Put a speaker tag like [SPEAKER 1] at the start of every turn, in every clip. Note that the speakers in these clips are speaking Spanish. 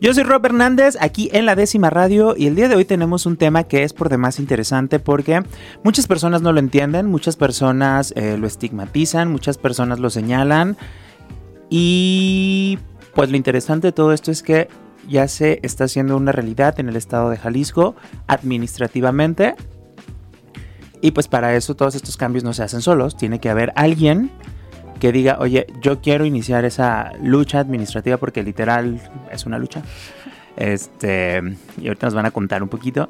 [SPEAKER 1] Yo soy Rob Hernández, aquí en la décima radio, y el día de hoy tenemos un tema que es por demás interesante porque muchas personas no lo entienden, muchas personas eh, lo estigmatizan, muchas personas lo señalan, y pues lo interesante de todo esto es que ya se está haciendo una realidad en el estado de Jalisco administrativamente, y pues para eso todos estos cambios no se hacen solos, tiene que haber alguien que diga, oye, yo quiero iniciar esa lucha administrativa porque literal es una lucha. Este, y ahorita nos van a contar un poquito.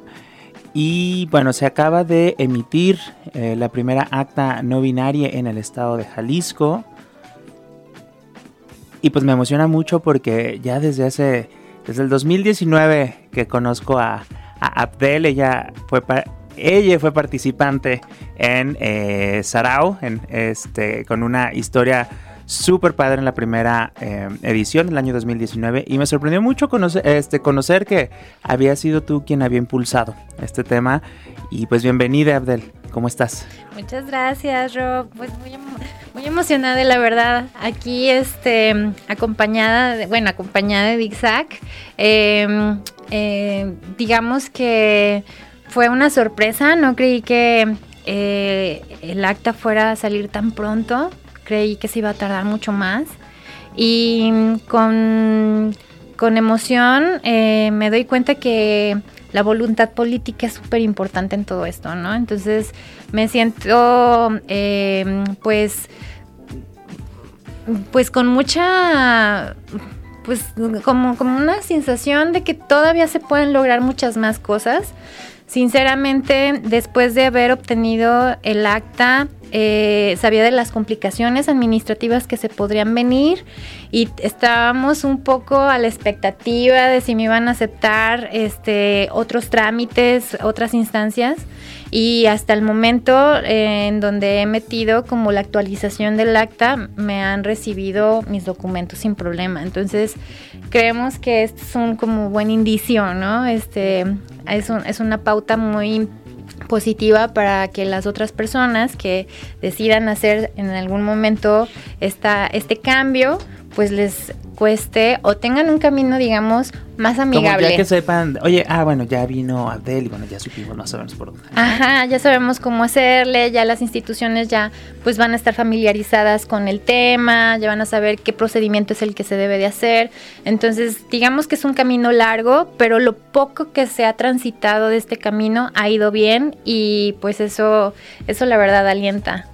[SPEAKER 1] Y bueno, se acaba de emitir eh, la primera acta no binaria en el estado de Jalisco. Y pues me emociona mucho porque ya desde hace, desde el 2019 que conozco a, Abdel, ella fue ella fue participante en eh, Sarao, este, con una historia súper padre en la primera eh, edición del año 2019 y me sorprendió mucho conocer, este, conocer que había sido tú quien había impulsado este tema. Y pues bienvenida Abdel, ¿cómo estás?
[SPEAKER 2] Muchas gracias Rob, pues muy, muy emocionada la verdad, aquí este, acompañada, de, bueno, acompañada de Dixac, em, eh, digamos que fue una sorpresa, no creí que eh, el acta fuera a salir tan pronto, creí que se iba a tardar mucho más y con, emoción eh, me doy cuenta que la voluntad política es súper importante en todo esto, ¿no? Entonces me siento eh, pues pues con mucha pues como, como una sensación de que todavía se pueden lograr muchas más cosas Sinceramente, después de haber obtenido el acta, eh, sabía de las complicaciones administrativas que se podrían venir y estábamos un poco a la expectativa de si me iban a aceptar este, otros trámites, otras instancias y hasta el momento eh, en donde he metido como la actualización del acta me han recibido mis documentos sin problema. Entonces creemos que esto es un como buen indicio, ¿no? Este es, es una pauta muy positiva para que las otras personas que decidan hacer en algún momento esta, este cambio, pues les cueste o tengan un camino, digamos, más amigable.
[SPEAKER 1] Como ya que sepan, oye, ah, bueno, ya vino Abdel y bueno, ya supimos, no sabemos por dónde.
[SPEAKER 2] Ajá, ya sabemos cómo hacerle, ya las instituciones ya pues van a estar familiarizadas con el tema, ya van a saber qué procedimiento es el que se debe de hacer. Entonces, digamos que es un camino largo, pero lo poco que se ha transitado de este camino ha ido bien y pues eso, eso la verdad alienta.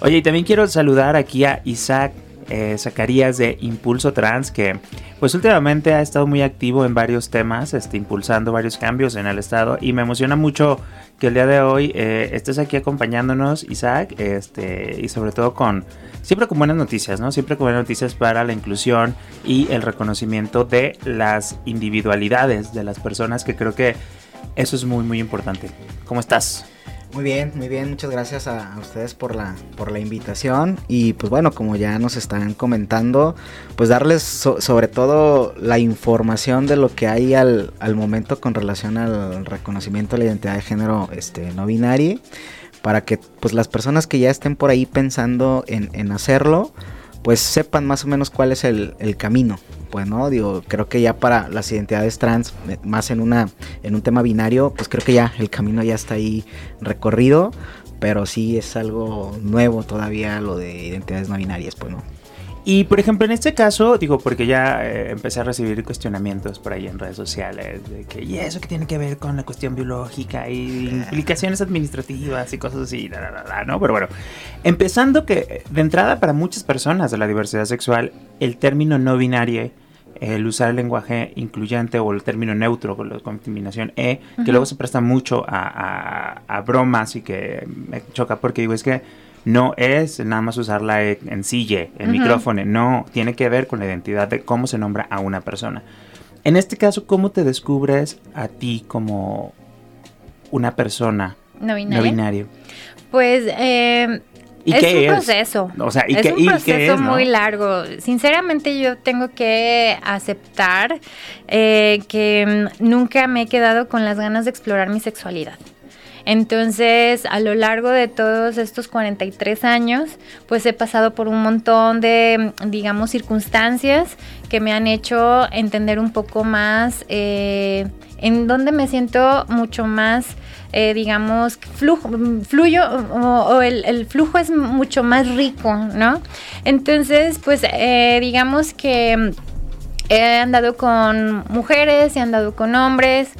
[SPEAKER 1] Oye, y también quiero saludar aquí a Isaac eh, Zacarías de Impulso Trans, que pues últimamente ha estado muy activo en varios temas, este, impulsando varios cambios en el estado y me emociona mucho que el día de hoy eh, estés aquí acompañándonos, Isaac, este, y sobre todo con, siempre con buenas noticias, ¿no? Siempre con buenas noticias para la inclusión y el reconocimiento de las individualidades de las personas, que creo que eso es muy, muy importante. ¿Cómo estás?
[SPEAKER 3] Muy bien, muy bien, muchas gracias a, ustedes por la, por la invitación. Y pues bueno, como ya nos están comentando, pues darles sobre todo la información de lo que hay al, al, momento con relación al reconocimiento de la identidad de género este, no binario, para que pues las personas que ya estén por ahí pensando en, en hacerlo, pues sepan más o menos cuál es el, el camino, pues no digo creo que ya para las identidades trans eh, más en una en un tema binario pues creo que ya el camino ya está ahí recorrido pero sí es algo nuevo todavía lo de identidades no binarias pues no
[SPEAKER 1] y por ejemplo, en este caso, digo, porque ya eh, empecé a recibir cuestionamientos por ahí en redes sociales de que, ¿y eso qué tiene que ver con la cuestión biológica y implicaciones administrativas y cosas así, ¿no? Pero bueno, empezando que de entrada para muchas personas de la diversidad sexual, el término no binario el usar el lenguaje incluyente o el término neutro con la combinación E, que luego se presta mucho a, a, bromas y que me choca porque digo, es que no es nada más usar la E en sille, en micrófono, no, tiene que ver con la identidad de cómo se nombra a una persona. En este caso, ¿cómo te descubres a ti como una persona
[SPEAKER 2] no binario? Pues eh,
[SPEAKER 1] ¿Y
[SPEAKER 2] es
[SPEAKER 1] qué
[SPEAKER 2] un
[SPEAKER 1] es?
[SPEAKER 2] proceso.
[SPEAKER 1] O sea, ¿y
[SPEAKER 2] es
[SPEAKER 1] qué-
[SPEAKER 2] un
[SPEAKER 1] y qué
[SPEAKER 2] proceso
[SPEAKER 1] es, no?
[SPEAKER 2] muy largo. Sinceramente, yo tengo que aceptar eh, que mm, nunca me he quedado con las ganas de explorar mi sexualidad. Entonces, a lo largo de todos estos 43 años, pues he pasado por un montón de, mm, digamos, circunstancias que me han hecho entender un poco más eh, en donde me siento mucho más, eh, digamos, flujo, fluyo o, el, flujo es mucho más rico, ¿no? Entonces, pues eh, digamos que mm, he andado con mujeres, he andado con hombres.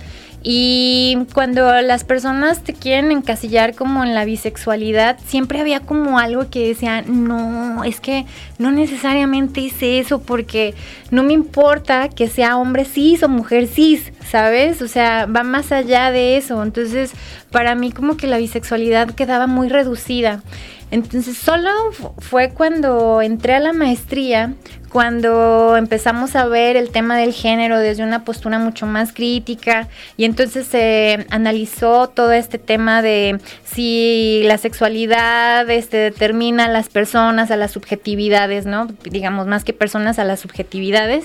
[SPEAKER 2] Y cuando las personas te quieren encasillar como en la bisexualidad, siempre había como algo que decía, no, es que no necesariamente hice eso porque no me importa que sea hombre cis o mujer cis, ¿sabes? O sea, va más allá de eso. Entonces, para mí como que la bisexualidad quedaba muy reducida. Entonces, solo fu- fue cuando entré a la maestría, cuando empezamos a ver el tema del género desde una postura mucho más crítica y entonces se analizó todo este tema de si la sexualidad este, determina a las personas, a las subjetividades, ¿no? Digamos, más que personas, a las subjetividades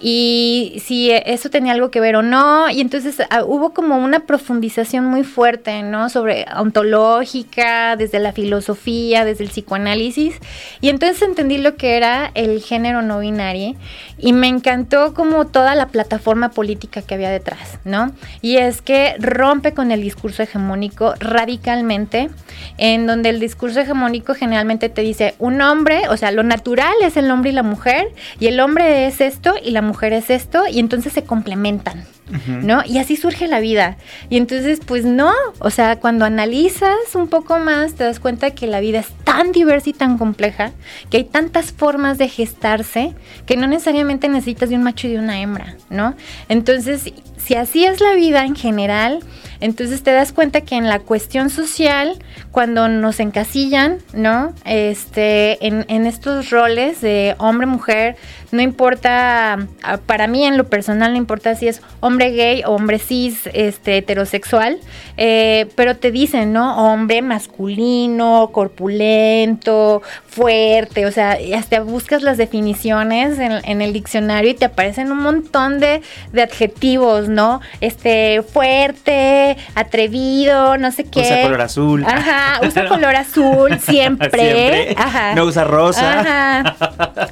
[SPEAKER 2] y si eso tenía algo que ver o no. Y entonces ah, hubo como una profundización muy fuerte, ¿no? Sobre ontológica, desde la filosofía, desde el psicoanálisis. Y entonces entendí lo que era el género no binario y me encantó como toda la plataforma política que había detrás, ¿no? Y es que rompe con el discurso hegemónico radicalmente, en donde el discurso hegemónico generalmente te dice un hombre, o sea, lo natural es el hombre y la mujer, y el hombre es esto y la mujer es esto, y entonces se complementan. ¿No? Y así surge la vida. Y entonces, pues no, o sea, cuando analizas un poco más, te das cuenta que la vida es tan diversa y tan compleja, que hay tantas formas de gestarse, que no necesariamente necesitas de un macho y de una hembra, ¿no? Entonces, si así es la vida en general, entonces te das cuenta que en la cuestión social, cuando nos encasillan, ¿no? Este, en, estos roles de hombre-mujer, no importa, ah, para mí en lo personal no importa si es hombre gay o hombre cis, este, heterosexual, eh, pero te dicen, ¿no? Hombre masculino, corpulento, fuerte, o sea, hasta buscas las definiciones en, en el diccionario y te aparecen un montón de, de adjetivos, ¿no? Este, fuerte, atrevido, no sé qué.
[SPEAKER 1] Usa color azul.
[SPEAKER 2] Ajá, usa color azul siempre.
[SPEAKER 1] Siempre.
[SPEAKER 2] Ajá.
[SPEAKER 1] No usa rosa.
[SPEAKER 2] Ajá.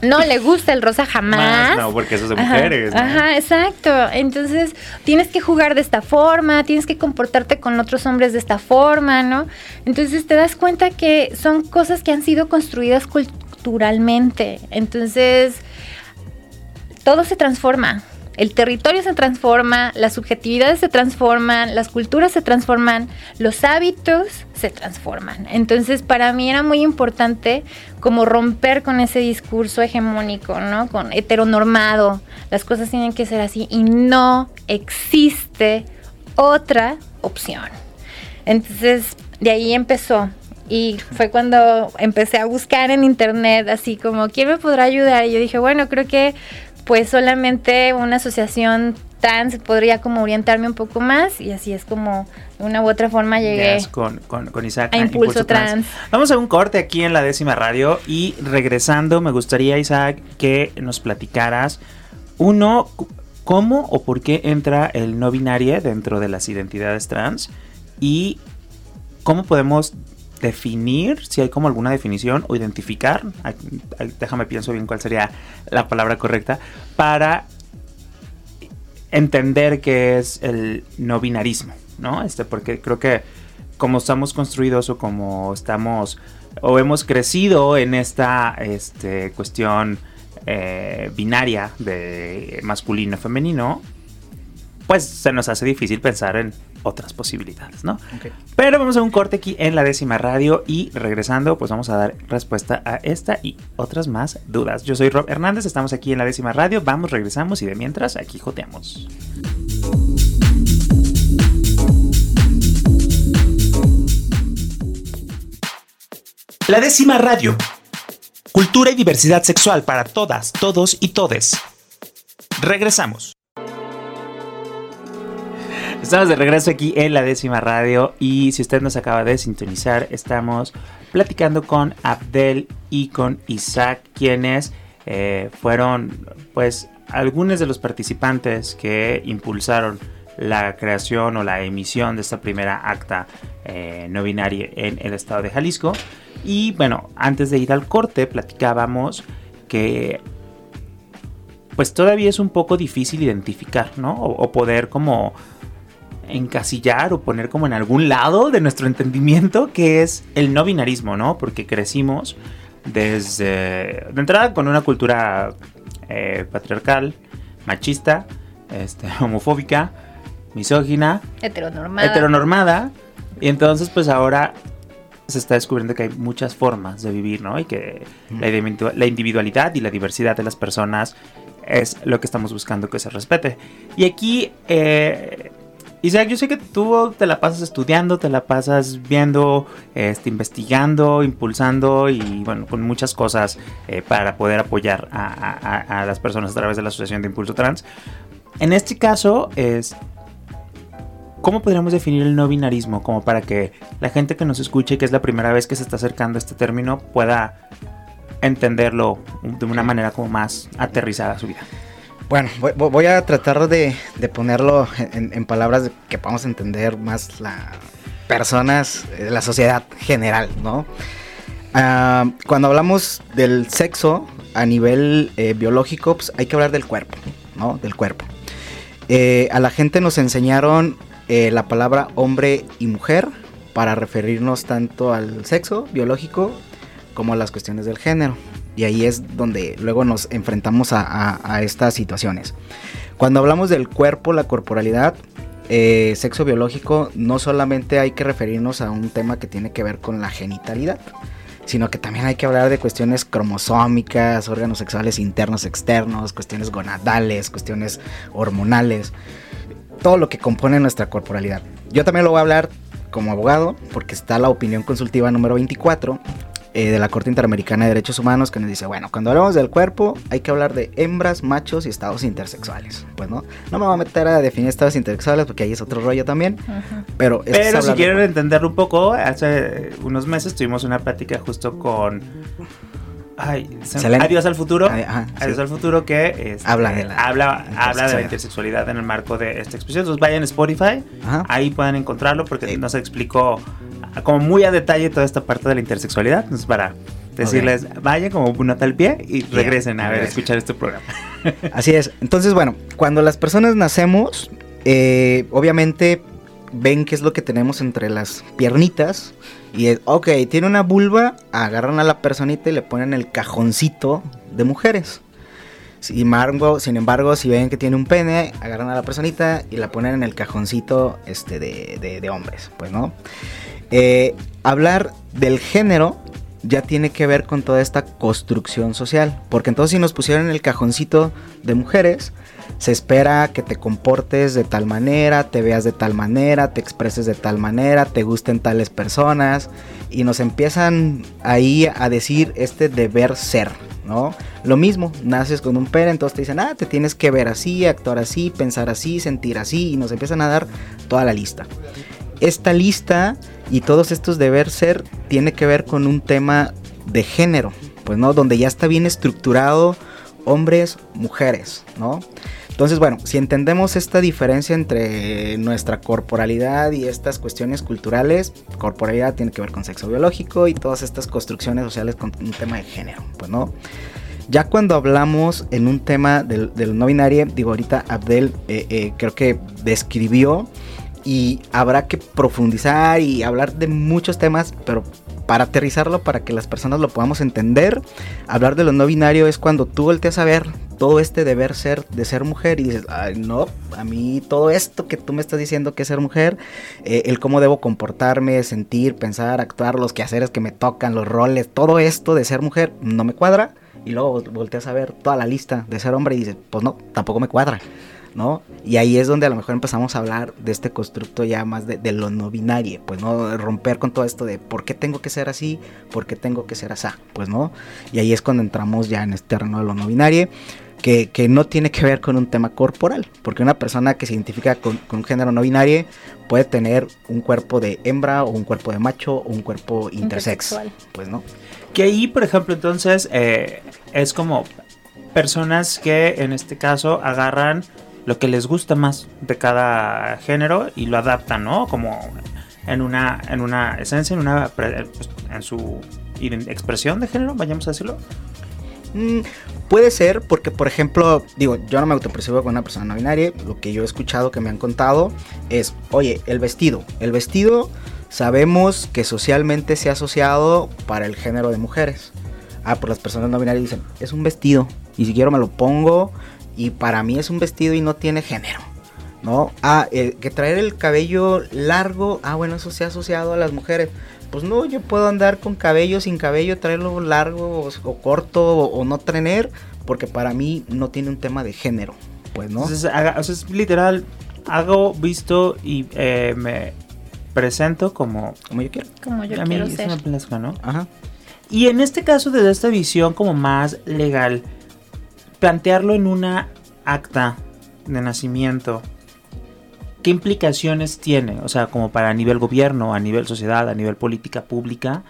[SPEAKER 2] No le gusta el rosa jamás.
[SPEAKER 1] Más, no, porque eso es de
[SPEAKER 2] Ajá,
[SPEAKER 1] mujeres. ¿no?
[SPEAKER 2] Ajá, exacto. Entonces, tienes que jugar de esta forma, tienes que comportarte con otros hombres de esta forma, ¿no? Entonces te das cuenta que son cosas que han sido construidas culturalmente. Entonces, todo se transforma. El territorio se transforma, las subjetividades se transforman, las culturas se transforman, los hábitos se transforman. Entonces, para mí era muy importante como romper con ese discurso hegemónico, ¿no? Con heteronormado. Las cosas tienen que ser así y no existe otra opción. Entonces, de ahí empezó. Y fue cuando empecé a buscar en internet, así como, ¿quién me podrá ayudar? Y yo dije, bueno, creo que pues solamente una asociación trans podría como orientarme un poco más y así es como de una u otra forma llegué
[SPEAKER 1] Yes, con, con, con Isaac.
[SPEAKER 2] a Impulso, Trans.
[SPEAKER 1] Vamos a un corte aquí en la décima radio y regresando me gustaría, Isaac, que nos platicaras, uno, cómo o por qué entra el no binario dentro de las identidades trans y cómo podemos definir, si hay como alguna definición o identificar, déjame pienso bien cuál sería la palabra correcta, para entender qué es el no binarismo, ¿no? Este, porque creo que como estamos construidos o como estamos o hemos crecido en esta este, cuestión eh, binaria de masculino femenino, pues se nos hace difícil pensar en otras posibilidades, ¿no? Pero vamos a un corte aquí en la décima radio y regresando, pues vamos a dar respuesta a esta y otras más dudas. Yo soy Rob Hernández, estamos aquí en la décima radio, vamos, regresamos y de mientras aquí joteamos. La décima radio. Cultura y diversidad sexual para todas, todos y todes. Regresamos. Estamos de regreso aquí en la décima radio y si usted nos acaba de sintonizar, estamos platicando con Abdel y con Isaac, quienes eh, fueron pues algunos de los participantes que impulsaron la creación o la emisión de esta primera acta eh, no binaria en el estado de Jalisco. Y bueno, antes de ir al corte platicábamos que pues todavía es un poco difícil identificar, ¿no? o poder como encasillar o poner como en algún lado de nuestro entendimiento que es el no binarismo, ¿no? Porque crecimos desde de entrada con una cultura eh, patriarcal, machista, este, homofóbica, misógina,
[SPEAKER 2] heteronormada.
[SPEAKER 1] heteronormada. Y entonces pues ahora se está descubriendo que hay muchas formas de vivir, ¿no? Y que la individualidad y la diversidad de las personas es lo que estamos buscando que se respete. Y aquí eh, Isaac, yo sé que tú te la pasas estudiando, te la pasas viendo, este, investigando, impulsando y bueno, con muchas cosas eh, para poder apoyar a, las personas a través de la Asociación de Impulso Trans. En este caso es... ¿Cómo podríamos definir el no binarismo? Como para que la gente que nos escuche, que es la primera vez que se está acercando a este término, pueda entenderlo de una manera como más aterrizada a su vida.
[SPEAKER 3] Bueno, voy, a tratar de, ponerlo en, palabras que podamos entender más las personas, eh, la sociedad general, ¿no? Ah, cuando hablamos del sexo a nivel eh, biológico, pues hay que hablar del cuerpo, ¿no? Del cuerpo. Eh, a la gente nos enseñaron la palabra hombre y mujer para referirnos tanto al sexo biológico como a las cuestiones del género. Y ahí es donde luego nos enfrentamos a, estas situaciones. Cuando hablamos del cuerpo, la corporalidad, eh, sexo biológico, no solamente hay que referirnos a un tema que tiene que ver con la genitalidad, sino que también hay que hablar de cuestiones cromosómicas, órganos sexuales internos, externos, cuestiones gonadales, cuestiones hormonales, todo lo que compone nuestra corporalidad. Yo también lo voy a hablar como abogado, porque está la opinión consultiva número 24, eh, de la Corte Interamericana de Derechos Humanos que nos dice, bueno, cuando hablamos del cuerpo hay que hablar de hembras, machos y estados intersexuales. Pues no, no me voy a meter a definir estados intersexuales porque ahí es otro rollo también. Pero,
[SPEAKER 1] pero si quieren entenderlo un poco, hace unos meses tuvimos una plática justo con... Ay, adiós al futuro. adiós al futuro que este,
[SPEAKER 3] habla de la
[SPEAKER 1] habla, habla de la intersexualidad en el marco de esta expresión. Entonces vayan a Spotify, ahí pueden encontrarlo porque nos explicó como muy a detalle toda esta parte de la intersexualidad. Entonces, para decirles, vayan como una tal pie y regresen a ver, escuchar este programa.
[SPEAKER 3] Así es. Entonces, bueno, cuando las personas nacemos, eh, obviamente ven qué es lo que tenemos entre las piernitas. Y es, ok, tiene una vulva, agarran a la personita y le ponen el cajoncito de mujeres. Sin embargo, sin embargo, si ven que tiene un pene, agarran a la personita y la ponen en el cajoncito este, de, de, de hombres, pues, ¿no? Eh, hablar del género ya tiene que ver con toda esta construcción social. Porque entonces si nos pusieron en el cajoncito de mujeres, se espera que te comportes de tal manera, te veas de tal manera, te expreses de tal manera, te gusten tales personas. Y nos empiezan ahí a decir este deber ser, ¿no? Lo mismo, naces con un pene, entonces te dicen, ah, te tienes que ver así, actuar así, pensar así, sentir así. Y nos empiezan a dar toda la lista. Esta lista y todos estos deber ser tiene que ver con un tema de género, pues no, donde ya está bien estructurado hombres, mujeres, ¿no? Entonces, bueno, si entendemos esta diferencia entre nuestra corporalidad y estas cuestiones culturales, corporalidad tiene que ver con sexo biológico y todas estas construcciones sociales con un tema de género, pues no. Ya cuando hablamos en un tema del, no binario, digo ahorita Abdel eh, eh, creo que describió y habrá que profundizar y hablar de muchos temas, pero para aterrizarlo, para que las personas lo podamos entender, hablar de lo no binario es cuando tú volteas a ver todo este deber ser de ser mujer y dices, Ay, no, a mí todo esto que tú me estás diciendo que es ser mujer, eh, el cómo debo comportarme, sentir, pensar, actuar, los quehaceres que me tocan, los roles, todo esto de ser mujer no me cuadra. Y luego volteas a ver toda la lista de ser hombre y dices, pues no, tampoco me cuadra. ¿No? Y ahí es donde a lo mejor empezamos a hablar de este constructo ya más de, lo no binario, pues, ¿no? Romper con todo esto de por qué tengo que ser así, por qué tengo que ser así, pues, ¿no? Y ahí es cuando entramos ya en este terreno de lo no binario. que, que, no tiene que ver con un tema corporal, porque una persona que se identifica con, con, un género no binario puede tener un cuerpo de hembra o un cuerpo de macho o un cuerpo intersex, pues no.
[SPEAKER 1] Que ahí, por ejemplo, entonces eh, es como personas que en este caso agarran lo que les gusta más de cada género y lo adaptan, ¿no? Como en una, en una esencia, en una pues, en su expresión de género, vayamos a decirlo.
[SPEAKER 3] Mm, puede ser porque, por ejemplo, digo, yo no me autopercibo con una persona no binaria. Lo que yo he escuchado que me han contado es, oye, el vestido. El vestido sabemos que socialmente se ha asociado para el género de mujeres. Ah, por las personas no binarias dicen, es un vestido. Y si quiero me lo pongo. Y para mí es un vestido y no tiene género. ¿No? Ah, eh, que traer el cabello largo. Ah, bueno, eso se ha asociado a las mujeres pues no, yo puedo andar con cabello, sin cabello, traerlo largo o, corto o, no tener, porque para mí no tiene un tema de género, pues, ¿no?
[SPEAKER 1] Entonces, o sea, es literal, hago, visto y eh, me presento como...
[SPEAKER 3] Como yo quiero.
[SPEAKER 2] Como yo quiero ser.
[SPEAKER 1] ¿no? Ajá. Y en este caso, desde esta visión como más legal, plantearlo en una acta de nacimiento, ¿qué implicaciones tiene? O sea, como para nivel gobierno, a nivel sociedad, a nivel política pública.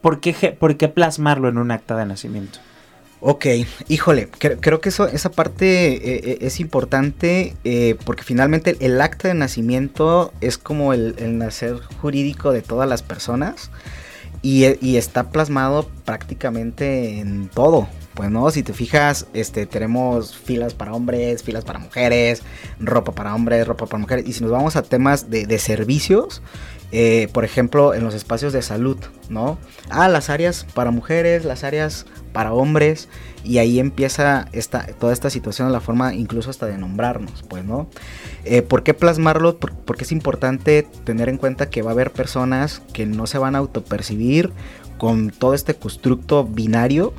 [SPEAKER 1] ¿por, qué, ¿Por qué plasmarlo en un acta de nacimiento?
[SPEAKER 3] Ok, híjole, creo, que eso, esa parte eh, eh, es importante eh, porque finalmente el acta de nacimiento es como el, nacer jurídico de todas las personas y, y, está plasmado prácticamente en todo, pues no, si te fijas, este, tenemos filas para hombres, filas para mujeres, ropa para hombres, ropa para mujeres. Y si nos vamos a temas de, servicios, eh, por ejemplo, en los espacios de salud, ¿no? Ah, las áreas para mujeres, las áreas para hombres, y ahí empieza esta, toda esta situación, la forma incluso hasta de nombrarnos, pues, ¿no? Eh, ¿Por qué plasmarlo? porque es importante tener en cuenta que va a haber personas que no se van a autopercibir con todo este constructo binario,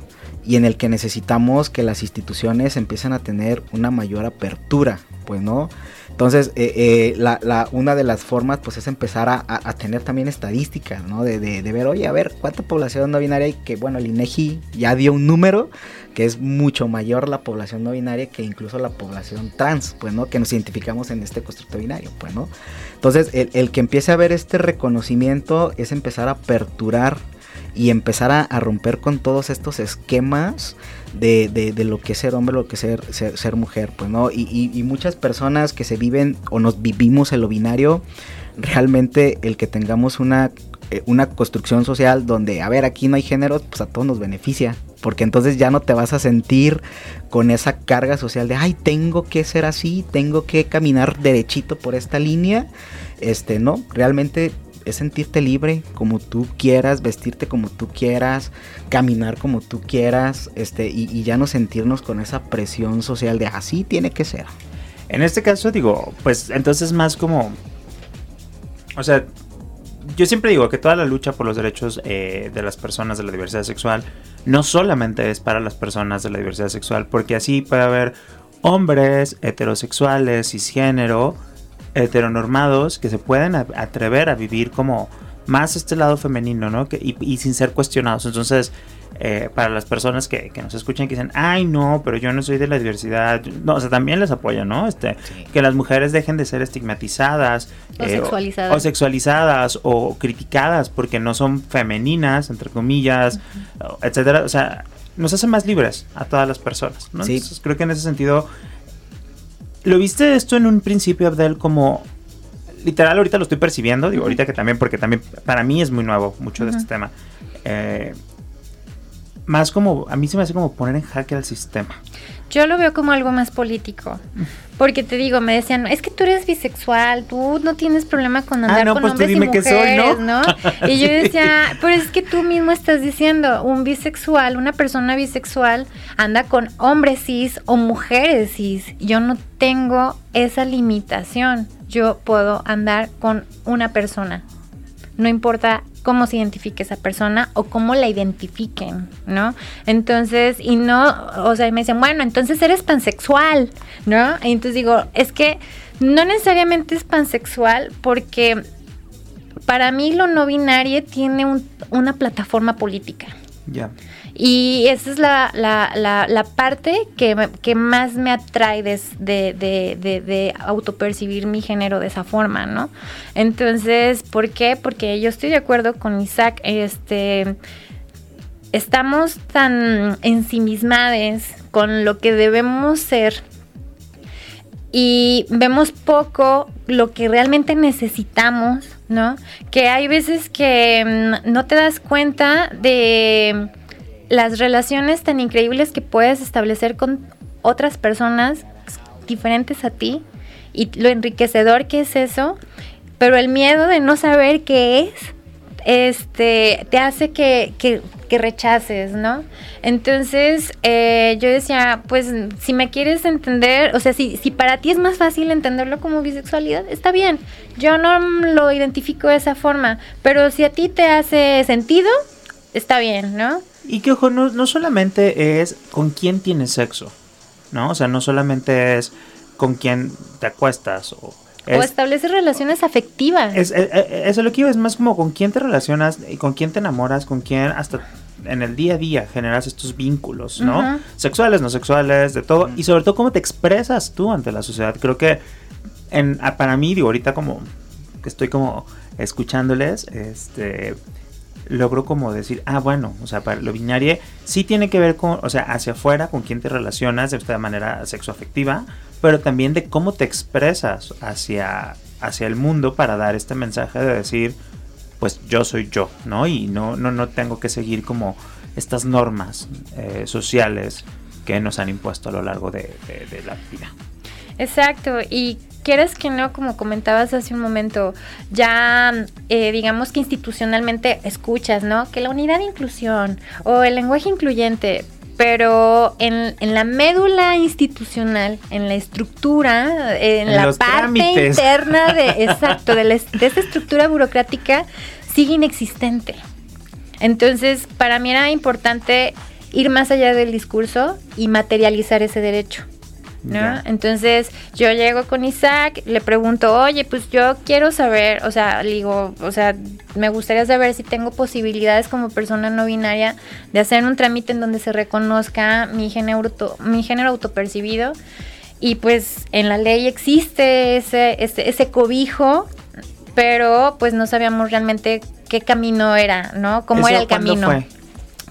[SPEAKER 3] y en el que necesitamos que las instituciones empiecen a tener una mayor apertura, pues no. Entonces, eh, eh, la, una de las formas pues es empezar a, tener también estadísticas, ¿no? De, de, ver, oye, a ver, ¿cuánta población no binaria hay? Que bueno, el INEGI ya dio un número que es mucho mayor la población no binaria que incluso la población trans, pues, ¿no? Que nos identificamos en este constructo binario, pues, ¿no? Entonces, el, el que empiece a ver este reconocimiento es empezar a aperturar y empezar a, romper con todos estos esquemas de, de, lo que es ser hombre, lo que es ser, ser, mujer, pues, ¿no? Y, y, muchas personas que se viven o nos vivimos en lo binario, realmente el que tengamos una, eh, una construcción social donde, a ver, aquí no hay género, pues a todos nos beneficia. Porque entonces ya no te vas a sentir con esa carga social de, ay, tengo que ser así, tengo que caminar derechito por esta línea. Este, no, realmente es sentirte libre como tú quieras, vestirte como tú quieras, caminar como tú quieras, este, y, ya no sentirnos con esa presión social de así tiene que ser.
[SPEAKER 1] En este caso digo, pues entonces más como, o sea, yo siempre digo que toda la lucha por los derechos eh, de las personas de la diversidad sexual no solamente es para las personas de la diversidad sexual, porque así puede haber hombres heterosexuales, cisgénero, heteronormados que se pueden atrever a vivir como más este lado femenino, ¿no? Que, y, sin ser cuestionados. Entonces, eh, para las personas que, que, nos escuchan que dicen, ay, no, pero yo no soy de la diversidad, no, o sea, también les apoyo, ¿no? Este, Que las mujeres dejen de ser estigmatizadas
[SPEAKER 2] o, eh, sexualizadas.
[SPEAKER 1] O, sexualizadas o criticadas porque no son femeninas, entre comillas, etcétera. O sea, nos hace más libres a todas las personas, ¿no? Entonces, creo que en ese sentido ¿Lo viste esto en un principio, Abdel, como literal ahorita lo estoy percibiendo, digo ahorita que también, porque también para mí es muy nuevo mucho de este tema. Eh, más como, a mí se me hace como poner en jaque al sistema.
[SPEAKER 2] Yo lo veo como algo más político. Porque te digo, me decían, es que tú eres bisexual, tú no tienes problema con ah, andar con pues hombres y mujeres, ¿no? Y yo decía, pero es que tú mismo estás diciendo, un bisexual, una persona bisexual anda con hombres cis o mujeres cis. Yo no tengo esa limitación. Yo puedo andar con una persona. No importa cómo se identifique esa persona o cómo la identifiquen, ¿no? Entonces, y no, o sea, me dicen, bueno, entonces eres pansexual, ¿no? Y entonces digo, es que no necesariamente es pansexual porque para mí lo no binario tiene una plataforma política.
[SPEAKER 1] Ya.
[SPEAKER 2] Y esa es la, la, la, parte que, que más me atrae de, de, de autopercibir mi género de esa forma, ¿no? Entonces, ¿por qué? Porque yo estoy de acuerdo con Isaac, este... Estamos tan ensimismades con lo que debemos ser y vemos poco lo que realmente necesitamos, ¿no? Que hay veces que mm, no te das cuenta de las relaciones tan increíbles que puedes establecer con otras personas diferentes a ti y lo enriquecedor que es eso, pero el miedo de no saber qué es, este, te hace que, que- que rechaces, ¿no? Entonces, eh, yo decía, pues, si me quieres entender, o sea, si, si para ti es más fácil entenderlo como bisexualidad, está bien. Yo no lo identifico de esa forma, pero si a ti te hace sentido, está bien, ¿no?
[SPEAKER 1] Y que ojo, no, no solamente es con quién tienes sexo, ¿no? O sea, no solamente es con quién te acuestas o...
[SPEAKER 2] o
[SPEAKER 1] Es,
[SPEAKER 2] establecer relaciones afectivas.
[SPEAKER 1] es, es- es- eso es lo que iba, es más como con quién te relacionas y con quién te enamoras, con quién hasta en el día a día generas estos vínculos, ¿no? Sexuales, no sexuales, de todo. Y sobre todo cómo te expresas tú ante la sociedad. Creo que en, a- para mí, digo, ahorita como que estoy como escuchándoles, este logro como decir, ah, bueno, o sea, para lo binario sí tiene que ver con, o sea, hacia afuera, con quién te relacionas de esta manera sexoafectiva, pero también de cómo te expresas hacia, hacia el mundo para dar este mensaje de decir, pues yo soy yo, ¿no? Y no, no, no tengo que seguir como estas normas eh, sociales que nos han impuesto a lo largo de, de- de la vida.
[SPEAKER 2] Exacto, y quieres que no, como comentabas hace un momento, ya eh, digamos que institucionalmente escuchas, ¿no? Que la unidad de inclusión o el lenguaje incluyente, pero en, en la médula institucional, en la estructura, en,
[SPEAKER 1] En
[SPEAKER 2] la parte
[SPEAKER 1] trámites.
[SPEAKER 2] interna de, exacto, de, la de esa estructura burocrática, sigue inexistente. Entonces, para mí era importante ir más allá del discurso y materializar ese derecho. ¿No? Entonces yo llego con Isaac, le pregunto, oye, pues yo quiero saber, o sea, le digo, o sea, me gustaría saber si tengo posibilidades como persona no binaria de hacer un trámite en donde se reconozca mi género, auto- mi género autopercibido. Y pues en la ley existe ese, ese, ese cobijo, pero pues no sabíamos realmente qué camino era, ¿no? ¿Cómo
[SPEAKER 1] ¿Eso
[SPEAKER 2] era el camino?
[SPEAKER 1] fue?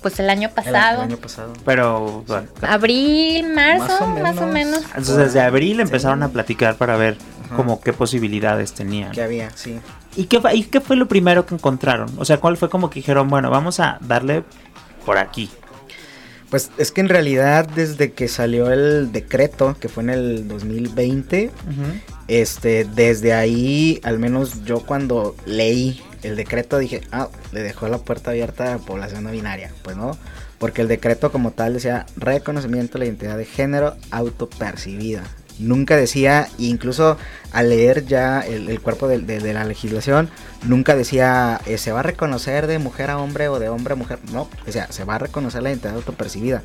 [SPEAKER 2] Pues el año pasado.
[SPEAKER 3] el año pasado.
[SPEAKER 1] Pero, bueno,
[SPEAKER 2] Abril, marzo,
[SPEAKER 3] Más
[SPEAKER 2] más
[SPEAKER 3] o
[SPEAKER 2] menos.
[SPEAKER 1] entonces desde abril empezaron
[SPEAKER 3] Sí.
[SPEAKER 1] a platicar para ver
[SPEAKER 3] Ajá.
[SPEAKER 1] como qué posibilidades tenían.
[SPEAKER 3] Que había, sí.
[SPEAKER 1] ¿Y qué, fue- ¿Y qué fue lo primero que encontraron? O sea, ¿cuál fue como que dijeron, bueno, vamos a darle por aquí?
[SPEAKER 3] Pues es que en realidad desde que salió el decreto, que fue en el 2020, este, desde ahí, al menos yo cuando leí el decreto dije, ah, le dejó la puerta abierta a la población no binaria, pues no, porque el decreto como tal decía reconocimiento de la identidad de género autopercibida. Nunca decía, incluso al leer ya el, cuerpo de la legislación, nunca decía eh, se va a reconocer de mujer a hombre o de hombre a mujer. No, o sea, se va a reconocer la identidad autopercibida.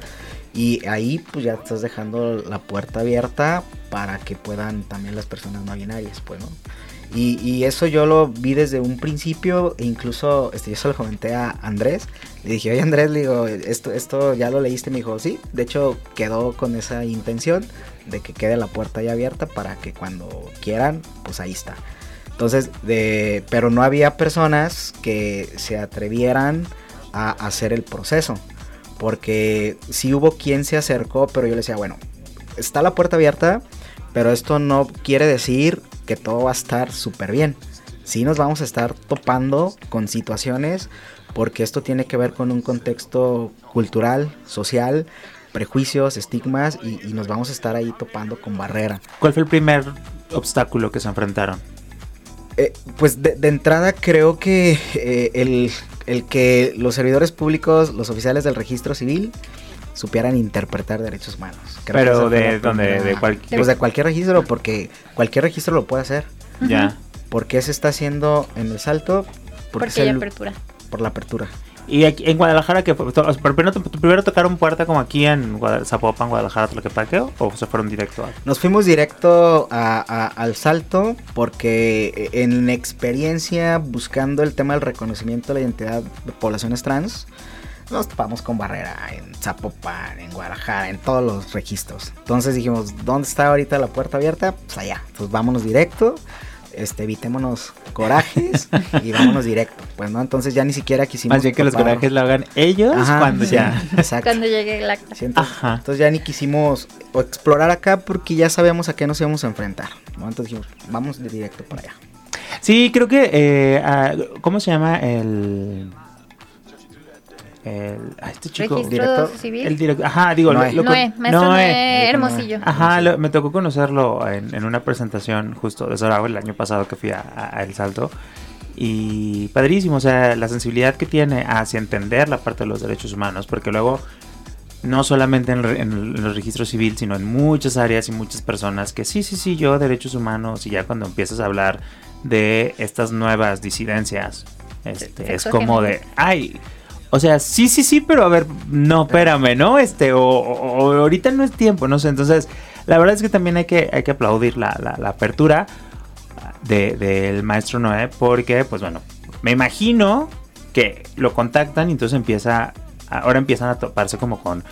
[SPEAKER 3] Y ahí pues ya estás dejando la puerta abierta para que puedan también las personas no binarias, pues, ¿no? Y, eso yo lo vi desde un principio e incluso este, yo se lo comenté a Andrés. Le dije, oye Andrés, le digo, esto, esto ya lo leíste. Me dijo, sí, de hecho quedó con esa intención de que quede la puerta ya abierta para que cuando quieran, pues ahí está. Entonces, de, pero no había personas que se atrevieran a hacer el proceso. Porque sí hubo quien se acercó, pero yo le decía, bueno, está la puerta abierta, pero esto no quiere decir que todo va a estar súper bien. Sí nos vamos a estar topando con situaciones porque esto tiene que ver con un contexto cultural, social, prejuicios, estigmas y, y nos vamos a estar ahí topando con barrera.
[SPEAKER 1] ¿Cuál fue el primer obstáculo que se enfrentaron?
[SPEAKER 3] Eh, pues de, de entrada creo que eh, el, el que los servidores públicos, los oficiales del registro civil, supieran interpretar derechos humanos. Creo
[SPEAKER 1] Pero de donde, de cualquier...
[SPEAKER 3] Pues de cualquier registro, porque cualquier registro lo puede hacer.
[SPEAKER 1] Ya.
[SPEAKER 3] ¿Por qué se está haciendo en el salto?
[SPEAKER 2] Porque, hay
[SPEAKER 3] el-
[SPEAKER 2] apertura.
[SPEAKER 3] por la apertura.
[SPEAKER 1] Y aquí en Guadalajara, que primero, primero tocaron puerta como aquí en Zapopan, Guadalajara, Tlaquepaque, o se fueron directo a...
[SPEAKER 3] Nos fuimos directo a- a- al salto porque eh, en experiencia buscando el tema del reconocimiento de la identidad de poblaciones trans, nos topamos con barrera en Zapopan, en Guadalajara, en todos los registros. Entonces dijimos, ¿dónde está ahorita la puerta abierta? Pues allá. Entonces vámonos directo este, evitémonos corajes y vámonos directo. Pues no, entonces ya ni siquiera quisimos.
[SPEAKER 1] Más bien que los corajes lo hagan ellos cuando ya.
[SPEAKER 2] Exacto. Cuando llegue el acta.
[SPEAKER 3] entonces, ya ni quisimos explorar acá porque ya sabíamos a qué nos íbamos a enfrentar. Entonces dijimos, vamos de directo para allá.
[SPEAKER 1] Sí, creo que. Eh, ¿Cómo se llama el.? El este chico
[SPEAKER 2] director civil.
[SPEAKER 1] el director ajá digo
[SPEAKER 2] Noé, lo, Noé, Noé, Hermosillo.
[SPEAKER 1] Ajá me tocó conocerlo en, en, una presentación justo de Sorabo el año pasado que fui a, El Salto. Y padrísimo o sea la sensibilidad que tiene hacia entender la parte de los derechos humanos porque luego no solamente en, en, los registros civil, sino en muchas áreas y muchas personas que sí, sí, sí, yo derechos humanos y ya cuando empiezas a hablar de estas nuevas disidencias, este, es como de, ay, o sea, sí, sí, sí, pero a ver, no, espérame, ¿no? Este, o, ahorita no es tiempo, no sé. Entonces, la verdad es que también hay que, hay que aplaudir la, apertura del maestro Noé, porque, pues bueno, me imagino que lo contactan y entonces empieza, ahora empiezan a toparse como con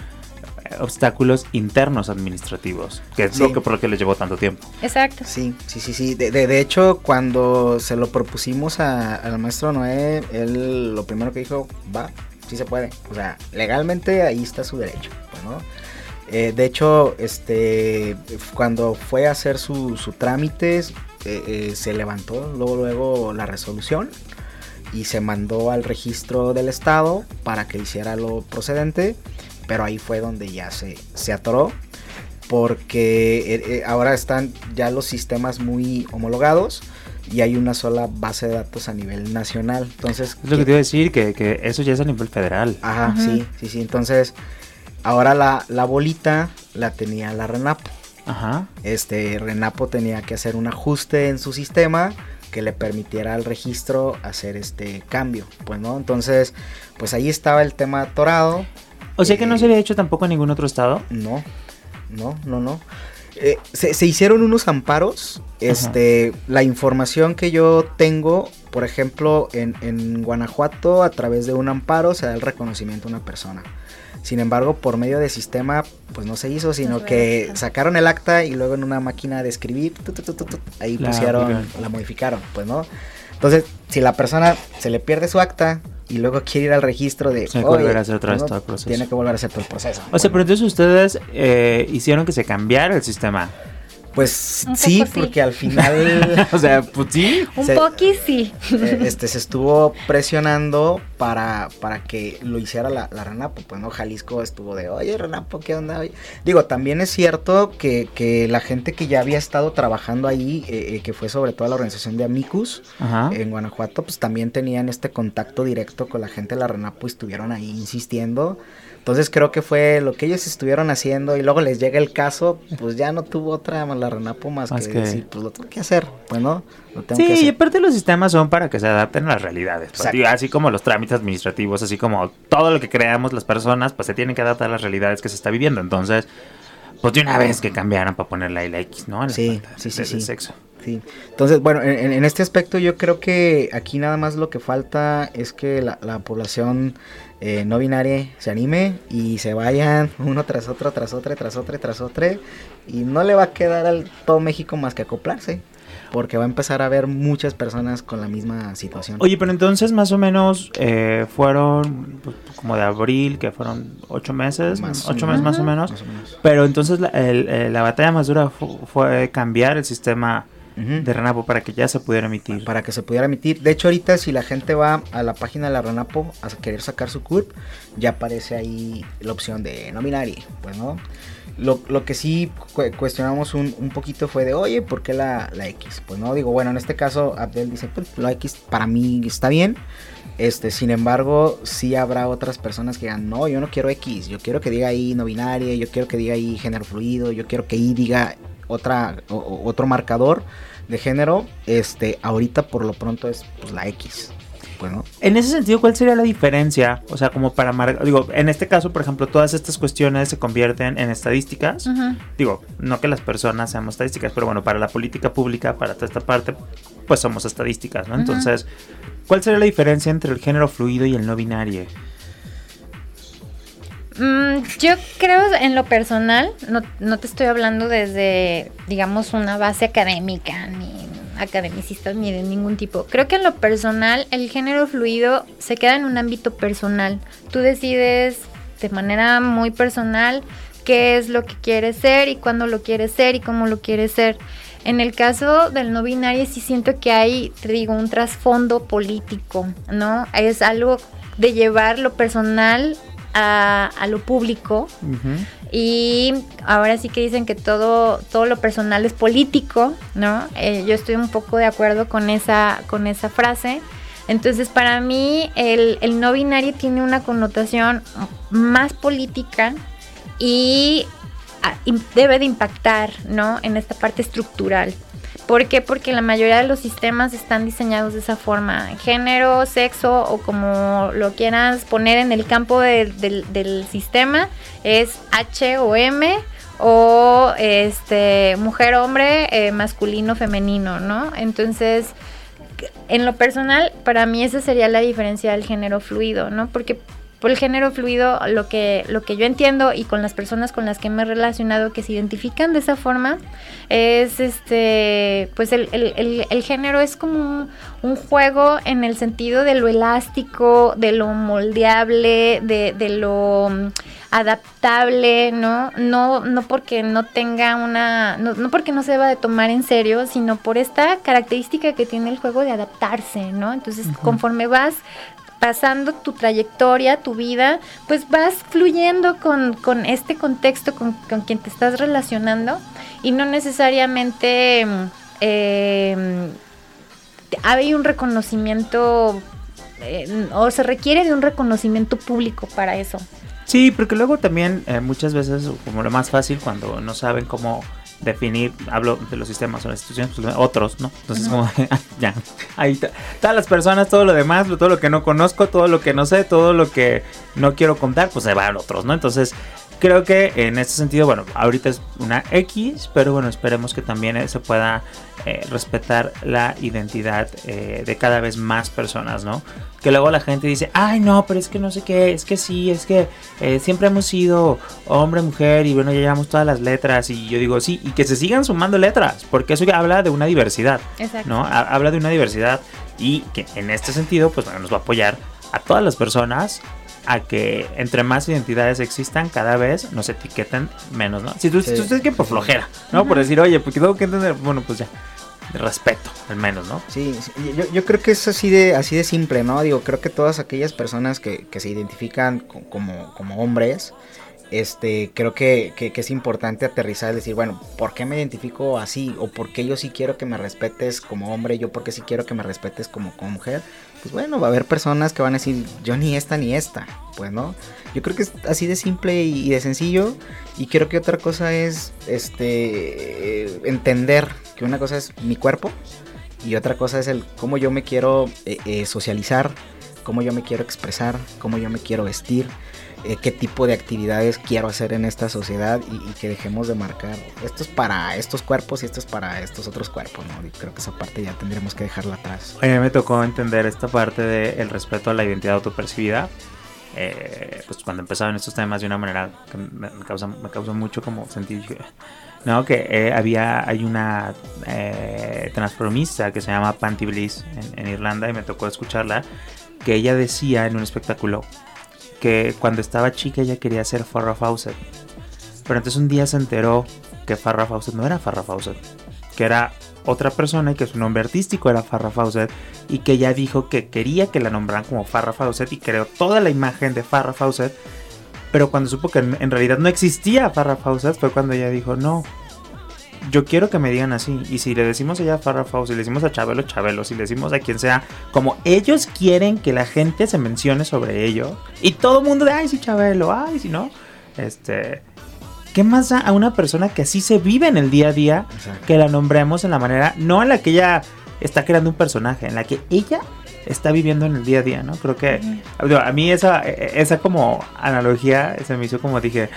[SPEAKER 1] obstáculos internos administrativos, que es lo que por lo que les llevó tanto tiempo.
[SPEAKER 2] Exacto.
[SPEAKER 3] Sí, sí, sí, sí. De, de, hecho, cuando se lo propusimos al maestro Noé, él lo primero que dijo, va, sí se puede. O sea, legalmente ahí está su derecho, ¿no? Eh, de hecho, este, cuando fue a hacer su, su trámite, eh, eh, se levantó luego, luego la resolución y se mandó al registro del estado para que hiciera lo procedente, pero ahí fue donde ya se, se atoró porque ahora están ya los sistemas muy homologados y hay una sola base de datos a nivel nacional. Entonces,
[SPEAKER 1] es lo que te iba a decir, que, eso ya es a nivel federal.
[SPEAKER 3] Ajá, sí, sí, sí. Entonces, ahora la, la bolita la tenía la Renapo. Ajá. Este, Renapo tenía que hacer un ajuste en su sistema que le permitiera al registro hacer este cambio, pues no, entonces, pues ahí estaba el tema atorado.
[SPEAKER 1] O sea que no se había hecho tampoco en ningún otro estado.
[SPEAKER 3] No, no, no, no. Eh, se, hicieron unos amparos. Este, la información que yo tengo, por ejemplo, en, Guanajuato, a través de un amparo se da el reconocimiento a una persona. Sin embargo, por medio de sistema, pues no se hizo, sino que sacaron el acta y luego en una máquina de escribir, ahí pusieron, la modificaron, pues no. Entonces, si la persona se le pierde su acta, y luego quiere ir al registro de...
[SPEAKER 1] Tiene que volver a hacer todo el proceso.
[SPEAKER 3] Tiene que volver a hacer todo el proceso.
[SPEAKER 1] O sea, pero entonces ustedes eh, hicieron que se cambiara el sistema.
[SPEAKER 3] Pues sí, porque al final.
[SPEAKER 1] o sea, pues sí.
[SPEAKER 2] Un poqui sí.
[SPEAKER 3] Eh, este se estuvo presionando para, para que lo hiciera la, la, Renapo. Pues no, Jalisco estuvo de, oye, Renapo, ¿qué onda? Digo, también es cierto que, que, la gente que ya había estado trabajando ahí, eh, eh, que fue sobre todo la organización de Amicus en Guanajuato, pues también tenían este contacto directo con la gente de la Renapo y estuvieron ahí insistiendo. Entonces creo que fue lo que ellos estuvieron haciendo y luego les llega el caso, pues ya no tuvo otra la Renapo más, que, decir, pues lo tengo que hacer, pues no, lo tengo
[SPEAKER 1] sí,
[SPEAKER 3] que hacer.
[SPEAKER 1] y aparte los sistemas son para que se adapten a las realidades, pues, así como los trámites administrativos, así como todo lo que creamos las personas, pues se tienen que adaptar a las realidades que se está viviendo, entonces, pues de una vez que cambiaran para poner la X, ¿no?
[SPEAKER 3] sí, sí, sí, sí. Sexo. Sí. Entonces, bueno, en, este aspecto yo creo que aquí nada más lo que falta es que la, la población eh, no binaria se anime y se vayan uno tras otro, tras otro, tras otro, tras otro. Y no le va a quedar al todo México más que acoplarse. Porque va a empezar a haber muchas personas con la misma situación.
[SPEAKER 1] Oye, pero entonces más o menos eh, fueron pues, como de abril, que fueron ocho meses, ocho meses más o, menos. Pero entonces la, eh, la batalla más dura fue cambiar el sistema de Renapo para que ya se pudiera emitir.
[SPEAKER 3] Para que se pudiera emitir. De hecho, ahorita si la gente va a la página de la Renapo a querer sacar su CURP, ya aparece ahí la opción de nominar y pues no. Lo, lo que sí cuestionamos un, un, poquito fue de, oye, ¿por qué la, la, X? Pues no, digo, bueno, en este caso Abdel dice, pues la X para mí está bien. Este, sin embargo, sí habrá otras personas que digan, no, yo no quiero X, yo quiero que diga ahí no binaria, yo quiero que diga ahí género fluido, yo quiero que Y diga otra, otro marcador de género, este, ahorita por lo pronto es pues, la X. Bueno.
[SPEAKER 1] En ese sentido, ¿cuál sería la diferencia? O sea, como para marcar, digo, en este caso, por ejemplo, todas estas cuestiones se convierten en estadísticas. Digo, no que las personas seamos estadísticas, pero bueno, para la política pública, para toda esta parte, pues somos estadísticas, ¿no? Entonces, ¿cuál sería la diferencia entre el género fluido y el no binario?
[SPEAKER 2] Mm, yo creo en lo personal, no, no te estoy hablando desde, digamos, una base académica, ni academicista, ni de ningún tipo. Creo que en lo personal, el género fluido se queda en un ámbito personal. Tú decides de manera muy personal qué es lo que quieres ser y cuándo lo quieres ser y cómo lo quieres ser. En el caso del no binario sí siento que hay, te digo, un trasfondo político, ¿no? Es algo de llevar lo personal a, lo público. Y ahora sí que dicen que todo, todo lo personal es político, ¿no? Eh, yo estoy un poco de acuerdo con esa, con esa frase. Entonces, para mí, el, el no binario tiene una connotación más política y debe de impactar, ¿no? En esta parte estructural. ¿Por qué? Porque la mayoría de los sistemas están diseñados de esa forma. Género, sexo o como lo quieras poner en el campo del sistema es H o M o este mujer, hombre, eh, masculino, femenino, ¿no? Entonces, en lo personal, para mí esa sería la diferencia del género fluido, ¿no? Porque por el género fluido, lo que, lo que yo entiendo y con las personas con las que me he relacionado que se identifican de esa forma, es este, pues el, género es como un, juego en el sentido de lo elástico, de lo moldeable, de, lo mm, adaptable, ¿no? No, no porque no tenga una, no, no, porque no se deba de tomar en serio, sino por esta característica que tiene el juego de adaptarse, ¿no? Entonces, conforme vas pasando tu trayectoria, tu vida, pues vas fluyendo con, este contexto con, quien te estás relacionando y no necesariamente eh, hay un reconocimiento eh, o se requiere de un reconocimiento público para eso.
[SPEAKER 1] Sí, porque luego también eh, muchas veces, como lo más fácil, cuando no saben cómo definir, hablo de los sistemas o las instituciones, pues, otros, ¿no? Entonces, como, ya, ahí todas las personas, todo lo demás, todo lo que no conozco, todo lo que no sé, todo lo que no quiero contar, pues se van otros, ¿no? Entonces, creo que en este sentido, bueno, ahorita es una X, pero bueno, esperemos que también se pueda eh, respetar la identidad eh, de cada vez más personas, ¿no? Que luego la gente dice, ay no, pero es que no sé qué, es que sí, es que eh, siempre hemos sido hombre, mujer y bueno, ya llevamos todas las letras y yo digo, sí, y que se sigan sumando letras, porque eso habla de una diversidad, Exacto. ¿no? Habla de una diversidad y que en este sentido, pues bueno, nos va a apoyar a todas las personas a que entre más identidades existan, cada vez nos etiqueten menos, ¿no? Si tú, sí. que por flojera, ¿no? Por decir, oye, porque tengo que entender, bueno, pues ya, de respeto, al menos, ¿no?
[SPEAKER 3] Sí, yo, yo, creo que es así de, así de simple, ¿no? Digo, creo que todas aquellas personas que, que se identifican como, como hombres, este, creo que, que, es importante aterrizar y decir, bueno, ¿por qué me identifico así? ¿O por qué yo sí quiero que me respetes como hombre? ¿Yo porque sí quiero que me respetes como, como mujer? Pues bueno, va a haber personas que van a decir, yo ni esta ni esta, pues no. Yo creo que es así de simple y, de sencillo. Y creo que otra cosa es, este, entender que una cosa es mi cuerpo y otra cosa es el cómo yo me quiero eh, eh, socializar, cómo yo me quiero expresar, cómo yo me quiero vestir eh, qué tipo de actividades quiero hacer en esta sociedad y, que dejemos de marcar esto es para estos cuerpos y esto es para estos otros cuerpos, ¿no? Y creo que esa parte ya tendríamos que dejarla atrás.
[SPEAKER 1] A mí me tocó entender esta parte del respeto a la identidad autopercibida. Eh, pues cuando empezaban estos temas de una manera que me, causa, me causa mucho como sentir no que eh, había hay una transformista que se llama Panty Bliss en Irlanda y me tocó escucharla que ella decía en un espectáculo que cuando estaba chica ella quería ser Farrah Fawcett. Pero entonces un día se enteró que Farrah Fawcett no era Farrah Fawcett, que era otra persona y que su nombre artístico era Farrah Fawcett y que ella dijo que quería que la nombraran como Farrah Fawcett y creó toda la imagen de Farrah Fawcett. Pero cuando supo que en realidad no existía Farrah Fawcett fue cuando ella dijo, no, yo quiero que me digan así. Y si le decimos a ella Farrah Fawcett, si le decimos a Chabelo, Chabelo, si le decimos a quien sea, como ellos quieren que la gente se mencione sobre ello. Y todo el mundo de, ay, sí, Chabelo, ay, si no. Este. ¿Qué más da a una persona que así se vive en el día a día que la nombremos en la manera, no en la que ella está creando un personaje, en la que ella está viviendo en el día a día, ¿no? Creo que a mí esa, esa como analogía se me hizo como dije,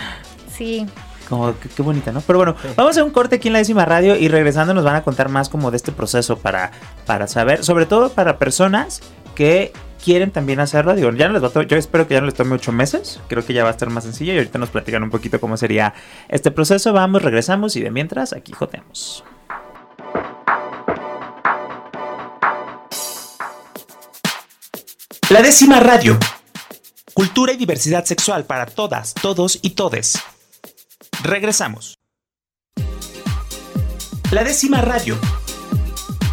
[SPEAKER 2] sí.
[SPEAKER 1] Como qué bonita, ¿no? Pero bueno, vamos a hacer un corte aquí en la décima radio y regresando nos van a contar más como de este proceso para, para saber, sobre todo para personas que quieren también hacerlo, digo, ya no les va yo espero que ya no les tome ocho meses, creo que ya va a estar más sencillo y ahorita nos platican un poquito cómo sería este proceso. Vamos, regresamos y de mientras aquí joteamos. La décima radio. Cultura y diversidad sexual para todas, todos y todes. Regresamos. La décima radio.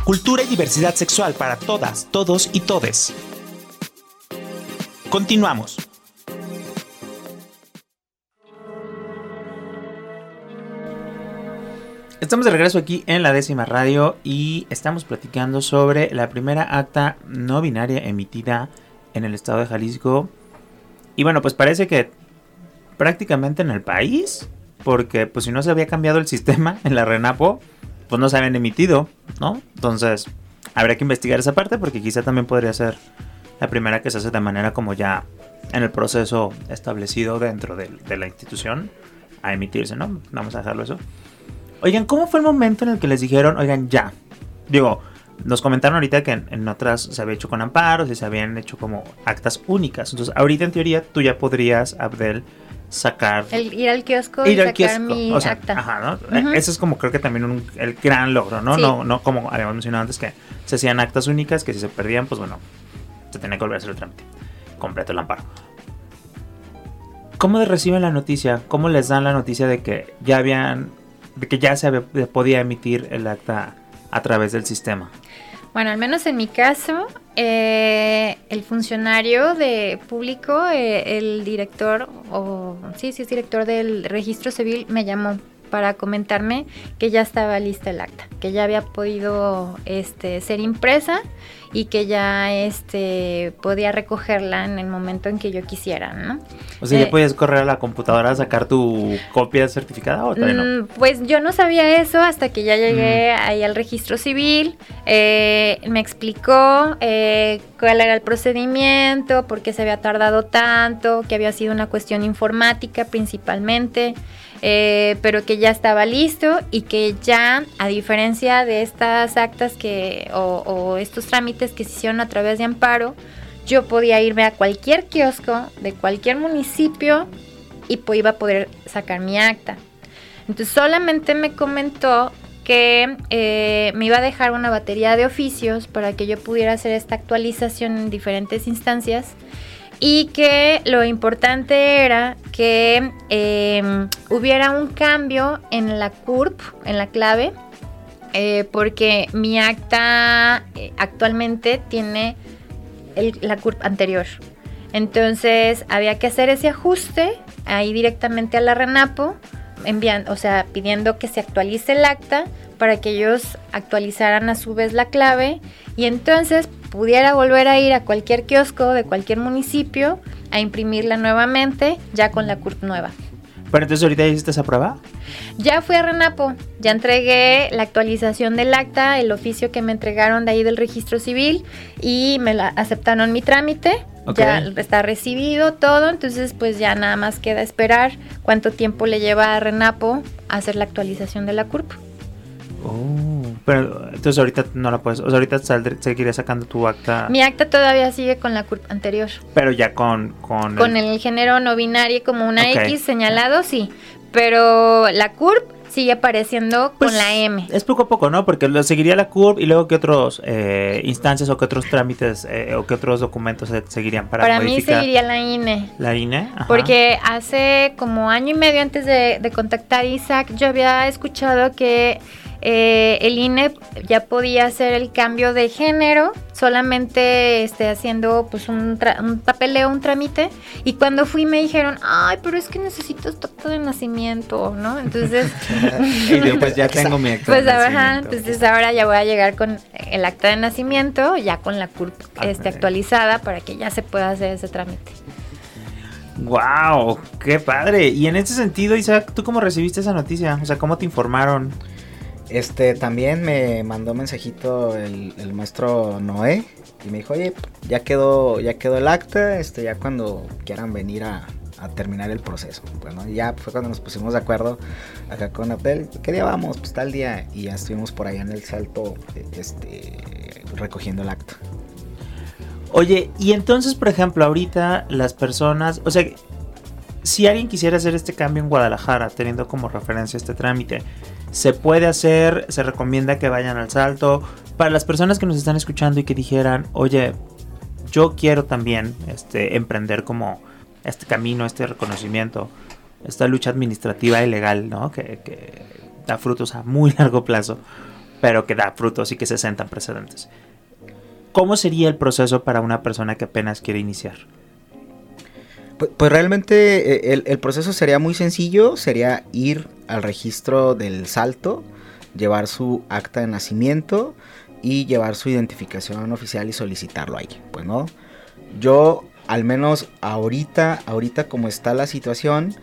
[SPEAKER 1] Cultura y diversidad sexual para todas, todos y todes. Continuamos. Estamos de regreso aquí en la décima radio y estamos platicando sobre la primera acta no binaria emitida en el estado de Jalisco. Y bueno, pues parece que prácticamente en el país, porque pues si no se había cambiado el sistema en la Renapo, pues no se habían emitido, ¿no? Entonces, habría que investigar esa parte porque quizá también podría ser la primera que se hace de manera como ya en el proceso establecido dentro de, la institución a emitirse, ¿no? Vamos a dejarlo eso. Oigan, ¿cómo fue el momento en el que les dijeron, oigan, ya? Digo, nos comentaron ahorita que en, en otras se había hecho con amparos y se habían hecho como actas únicas. Entonces, ahorita en teoría tú ya podrías, Abdel, sacar
[SPEAKER 2] El ir al kiosco y
[SPEAKER 1] al
[SPEAKER 2] sacar
[SPEAKER 1] kiosco.
[SPEAKER 2] mi
[SPEAKER 1] O sea,
[SPEAKER 2] acta.
[SPEAKER 1] ajá, ¿no? Ese es como creo que también un- el gran logro, ¿no?
[SPEAKER 2] Sí.
[SPEAKER 1] No, no como habíamos mencionado antes que se hacían actas únicas que si se perdían, pues bueno, se tenía que volver a hacer el trámite completo el amparo. ¿Cómo reciben la noticia? ¿Cómo les dan la noticia de que ya habían, de que ya se había- podía emitir el acta a través del sistema?
[SPEAKER 2] Bueno, al menos en mi caso, eh, el funcionario de público, eh, el director, o sí, sí es director del registro civil, me llamó para comentarme que ya estaba lista el acta, que ya había podido este, ser impresa y que ya este, podía recogerla en el momento en que yo quisiera, ¿no?
[SPEAKER 1] O sea,
[SPEAKER 2] Eh,
[SPEAKER 1] ¿ya podías correr a la computadora a sacar tu copia certificada o todavía no?
[SPEAKER 2] Mm, Pues yo no sabía eso hasta que ya llegué ahí al registro civil. eh, me explicó eh, cuál era el procedimiento, por qué se había tardado tanto, que había sido una cuestión informática principalmente, eh, pero que ya estaba listo y que ya, a diferencia de estas actas que o, o estos trámites que se hicieron a través de amparo, yo podía irme a cualquier kiosco de cualquier municipio y pues iba a poder sacar mi acta. Entonces solamente me comentó que eh, me iba a dejar una batería de oficios para que yo pudiera hacer esta actualización en diferentes instancias y que lo importante era que eh, hubiera un cambio en la CURP, en la clave, eh, porque mi acta eh, actualmente tiene la CURP anterior. Entonces había que hacer ese ajuste ahí directamente a la Renapo, enviando, o sea, pidiendo que se actualice el acta para que ellos actualizaran a su vez la clave y entonces pudiera volver a ir a cualquier kiosco de cualquier municipio a imprimirla nuevamente ya con la CURP nueva.
[SPEAKER 1] Pero entonces ahorita ya hiciste esa prueba.
[SPEAKER 2] Ya fui a Renapo, ya entregué la actualización del acta, el oficio que me entregaron de ahí del registro civil y me la aceptaron mi trámite. Ya está recibido todo, entonces pues ya nada más queda esperar cuánto tiempo le lleva a Renapo hacer la actualización de la CURP.
[SPEAKER 1] Oh, pero entonces ahorita no la puedes, o sea, ahorita saldré, seguiré sacando tu acta,
[SPEAKER 2] Mi acta todavía sigue con la CURP anterior.
[SPEAKER 1] pero ya con con,
[SPEAKER 2] Con el género no binario como una. X señalado, sí. Pero la CURP sigue apareciendo
[SPEAKER 1] Pues,
[SPEAKER 2] con la M.
[SPEAKER 1] Es poco a poco, ¿no? Porque lo seguiría la CURP y luego qué otros eh, instancias o qué otros trámites eh, o qué otros documentos se seguirían para,
[SPEAKER 2] Para mí seguiría la INE.
[SPEAKER 1] la INE. Ajá.
[SPEAKER 2] Porque hace como año y medio antes de, de contactar a Isaac, yo había escuchado que eh, el INE ya podía hacer el cambio de género, solamente este, haciendo pues un, un papeleo, un trámite. Y cuando fui me dijeron, ay, pero es que necesitas tu acta de nacimiento, ¿no? Entonces,
[SPEAKER 1] y yo, pues ya tengo mi acta. de
[SPEAKER 2] pues ajá, entonces ahora ya voy a llegar con el acta de nacimiento, ya con la CURP este,
[SPEAKER 1] Ok.
[SPEAKER 2] actualizada para que ya se pueda hacer ese trámite.
[SPEAKER 1] Wow, qué padre. Y en ese sentido, Isaac, ¿tú cómo recibiste esa noticia? O sea, ¿cómo te informaron?
[SPEAKER 3] Este, también me mandó mensajito el, maestro Noé y me dijo, oye, ya quedó, ya quedó el acta, este, ya cuando quieran venir a, terminar el proceso. Bueno, ya fue cuando nos pusimos de acuerdo acá con Abdel, ¿qué día vamos? Pues tal día, y ya estuvimos por allá en el salto, este, recogiendo el acta.
[SPEAKER 1] Oye, y entonces, por ejemplo, ahorita las personas, o sea, si alguien quisiera hacer este cambio en Guadalajara, teniendo como referencia este trámite, se puede hacer, se recomienda que vayan al salto. Para las personas que nos están escuchando y que dijeran, oye, yo quiero también este, emprender como este camino, este reconocimiento, esta lucha administrativa y legal, ¿no? Que, que da frutos a muy largo plazo, pero que da frutos y que se sentan precedentes. ¿Cómo sería el proceso para una persona que apenas quiere iniciar?
[SPEAKER 3] Pues, pues realmente eh, el, proceso sería muy sencillo, sería ir al registro del salto, llevar su acta de nacimiento y llevar su identificación oficial y solicitarlo ahí, pues no. Yo al menos ahorita, ahorita como está la situación,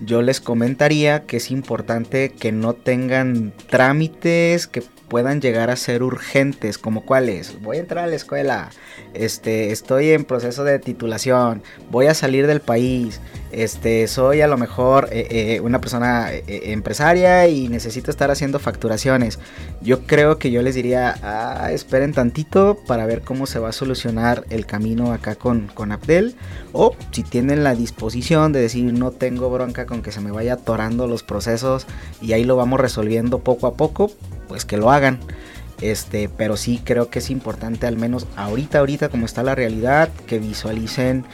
[SPEAKER 3] yo les comentaría que es importante que no tengan trámites que puedan llegar a ser urgentes, como cuáles, voy a entrar a la escuela, este, estoy en proceso de titulación, voy a salir del país, este, soy a lo mejor eh, eh, una persona eh, empresaria y necesito estar haciendo facturaciones. Yo creo que yo les diría, ah, esperen tantito para ver cómo se va a solucionar el camino acá con, con Abdel, o si tienen la disposición de decir, no tengo bronca con que se me vaya atorando los procesos y ahí lo vamos resolviendo poco a poco, pues que lo hagan. Este, pero sí creo que es importante, al menos ahorita, ahorita como está la realidad, que visualicen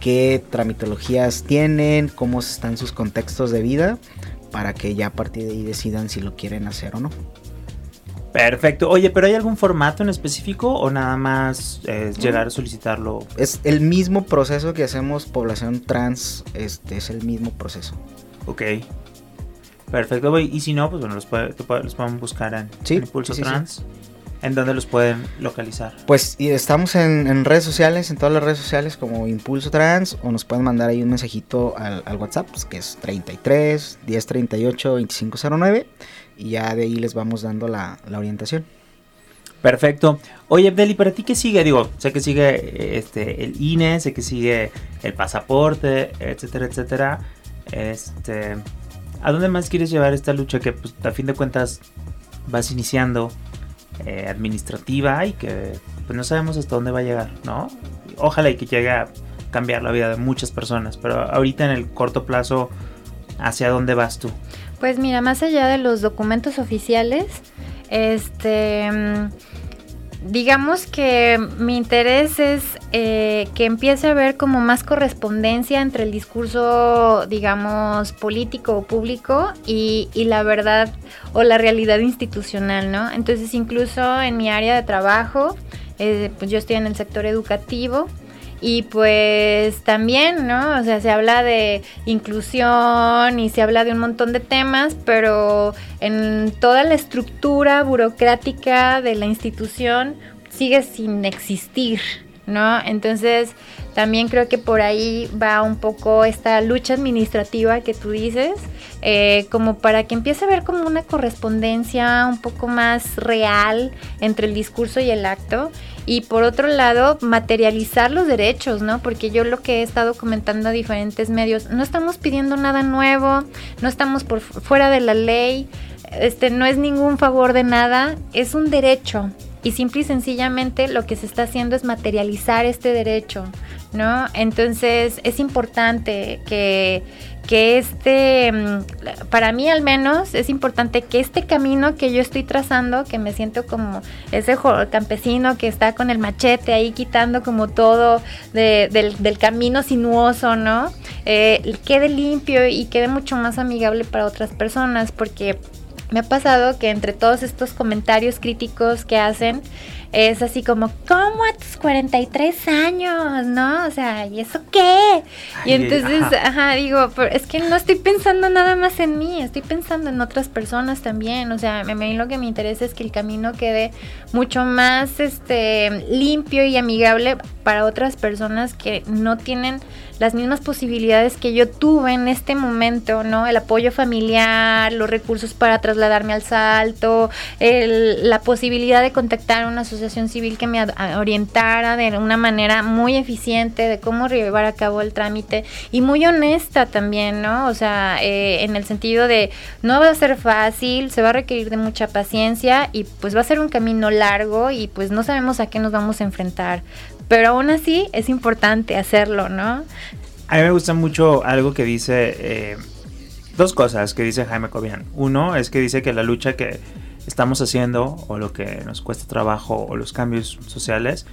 [SPEAKER 3] qué tramitologías tienen, cómo están sus contextos de vida, para que ya a partir de ahí decidan si lo quieren hacer o no.
[SPEAKER 1] Perfecto. Oye, ¿pero hay algún formato en específico o nada más es llegar a solicitarlo?
[SPEAKER 3] Es el mismo proceso que hacemos población trans, este es el mismo proceso.
[SPEAKER 1] Ok. Perfecto, y si no, pues bueno, los, los podemos buscar en, Impulso Trans. ¿En dónde los pueden localizar?
[SPEAKER 3] Pues estamos en, redes sociales, en todas las redes sociales como Impulso Trans, o nos pueden mandar ahí un mensajito al, WhatsApp, pues, que es 33 1038 2509, y ya de ahí les vamos dando la, orientación.
[SPEAKER 1] Perfecto. Oye, Abdeli, ¿para ti qué sigue? Digo, sé que sigue este, el INE, sé que sigue el pasaporte, etcétera, etcétera. Este, ¿A dónde más quieres llevar esta lucha que pues, a fin de cuentas vas iniciando eh, administrativa y que pues no sabemos hasta dónde va a llegar, ¿no? Ojalá y que llegue a cambiar la vida de muchas personas, pero ahorita en el corto plazo, ¿hacia dónde vas tú?
[SPEAKER 2] Pues mira, más allá de los documentos oficiales, este digamos que mi interés es eh, que empiece a haber como más correspondencia entre el discurso, digamos, político o público y, la verdad o la realidad institucional, ¿no? Entonces, incluso en mi área de trabajo, eh, pues yo estoy en el sector educativo y pues también, ¿no? O sea, se habla de inclusión y se habla de un montón de temas, pero en toda la estructura burocrática de la institución sigue sin existir, ¿no? Entonces, también creo que por ahí va un poco esta lucha administrativa que tú dices, eh, como para que empiece a haber como una correspondencia un poco más real entre el discurso y el acto. Y por otro lado materializar los derechos, ¿no? Porque yo lo que he estado comentando a diferentes medios, no estamos pidiendo nada nuevo, no estamos por fuera de la ley, este no es ningún favor de nada, es un derecho. Y simple y sencillamente lo que se está haciendo es materializar este derecho, ¿no? Entonces es importante que que este, mm, para mí al menos, es importante que este camino que yo estoy trazando, que me siento como ese campesino que está con el machete ahí quitando como todo del, camino sinuoso, ¿no? Eh, quede limpio y quede mucho más amigable para otras personas, porque me ha pasado que entre todos estos comentarios críticos que hacen, es así como, ¿cómo a tus 43 años? ¿No? O sea, ¿y eso qué? y entonces, ajá. digo, es que no estoy pensando nada más en mí, estoy pensando en otras personas también. O sea, a mí lo que me interesa es que el camino quede mucho más este limpio y amigable para otras personas que no tienen las mismas posibilidades que yo tuve en este momento, ¿no? El apoyo familiar, los recursos para trasladarme al salto, la posibilidad de contactar a una civil que me orientara de una manera muy eficiente de cómo llevar a cabo el trámite y muy honesta también, ¿no? O sea, eh, en el sentido de no va a ser fácil, se va a requerir de mucha paciencia y pues va a ser un camino largo y pues no sabemos a qué nos vamos a enfrentar pero aún así es importante hacerlo, ¿no?
[SPEAKER 1] A mí me gusta mucho algo que dice, eh, dos cosas que dice Jaime Cobian. Uno es que dice que la lucha que estamos haciendo o lo que nos cuesta trabajo o los cambios sociales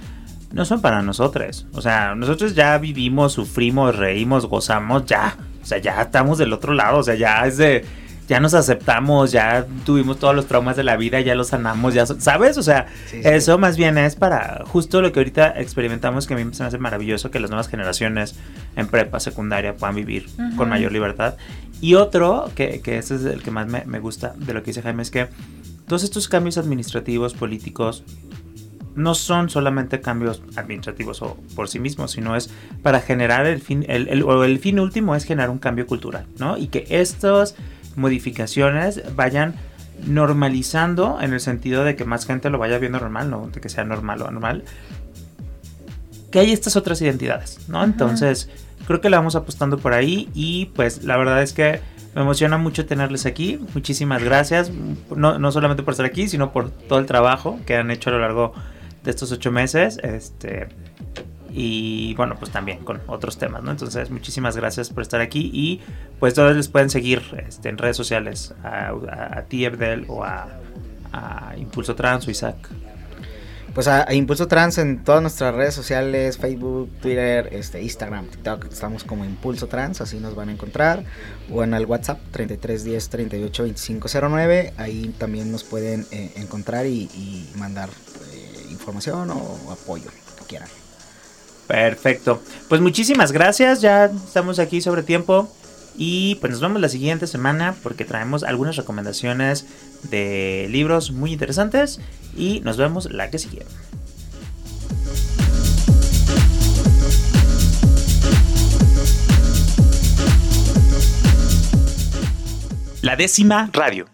[SPEAKER 1] no son para nosotros. O sea, nosotros ya vivimos, sufrimos, reímos, gozamos, ya. O sea, ya estamos del otro lado. O sea, ya es de ya nos aceptamos, ya tuvimos todos los traumas de la vida, ya los sanamos, ya, ¿sabes? O sea, eso más bien es para justo lo que ahorita experimentamos, que a mí me hace maravilloso que las nuevas generaciones en prepa, secundaria puedan vivir con mayor libertad. Y otro, que, que ese es el que más me, me gusta de lo que dice Jaime, es que todos estos cambios administrativos, políticos, no son solamente cambios administrativos o por sí mismos, sino es para generar el fin, el, el, o el fin último es generar un cambio cultural, ¿no? Y que estos modificaciones vayan normalizando en el sentido de que más gente lo vaya viendo normal, no de que sea normal o anormal, que hay estas otras identidades, ¿no? Entonces, creo que la vamos apostando por ahí y pues la verdad es que me emociona mucho tenerles aquí. Muchísimas gracias, no, no solamente por estar aquí, sino por todo el trabajo que han hecho a lo largo de estos ocho meses. Este, y bueno, pues también con otros temas, ¿no? Entonces, muchísimas gracias por estar aquí y pues todos les pueden seguir este, en redes sociales a, a, ti, Abdel, o a, a, Impulso Trans o Isaac.
[SPEAKER 3] Pues a, Impulso Trans en todas nuestras redes sociales, Facebook, Twitter, este, Instagram, TikTok, estamos como Impulso Trans, así nos van a encontrar, o en el WhatsApp 3310 38 2509, ahí también nos pueden eh, encontrar y, y mandar eh, información o apoyo, que quieran.
[SPEAKER 1] Perfecto. Pues muchísimas gracias. Ya estamos aquí sobre tiempo. Y pues nos vemos la siguiente semana porque traemos algunas recomendaciones de libros muy interesantes. Y nos vemos la que sigue. La décima radio.